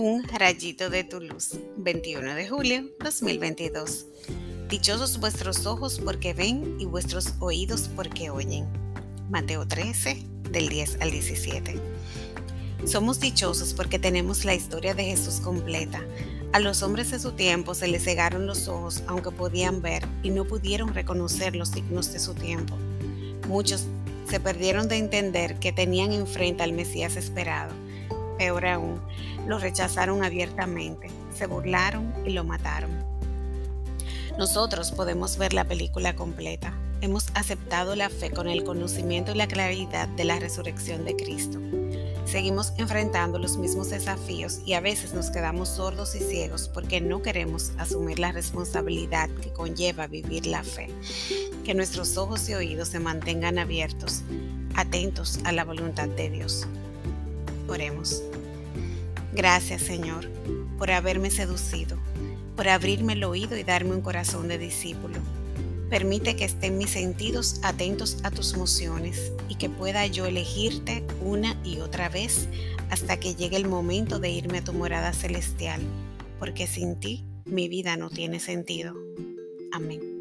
Un rayito de tu luz, 21 de julio 2022. Dichosos vuestros ojos porque ven y vuestros oídos porque oyen. Mateo 13, del 10 al 17. Somos dichosos porque tenemos la historia de Jesús completa. A los hombres de su tiempo se les cegaron los ojos aunque podían ver y no pudieron reconocer los signos de su tiempo. Muchos se perdieron de entender que tenían enfrente al Mesías esperado Peor aún, lo rechazaron abiertamente, se burlaron y lo mataron. Nosotros podemos ver la película completa. Hemos aceptado la fe con el conocimiento y la claridad de la resurrección de Cristo. Seguimos enfrentando los mismos desafíos y a veces nos quedamos sordos y ciegos porque no queremos asumir la responsabilidad que conlleva vivir la fe. Que nuestros ojos y oídos se mantengan abiertos, atentos a la voluntad de Dios. Oremos. Gracias Señor por haberme seducido, por abrirme el oído y darme un corazón de discípulo. Permite que estén mis sentidos atentos a tus mociones y que pueda yo elegirte una y otra vez hasta que llegue el momento de irme a tu morada celestial, porque sin ti mi vida no tiene sentido. Amén.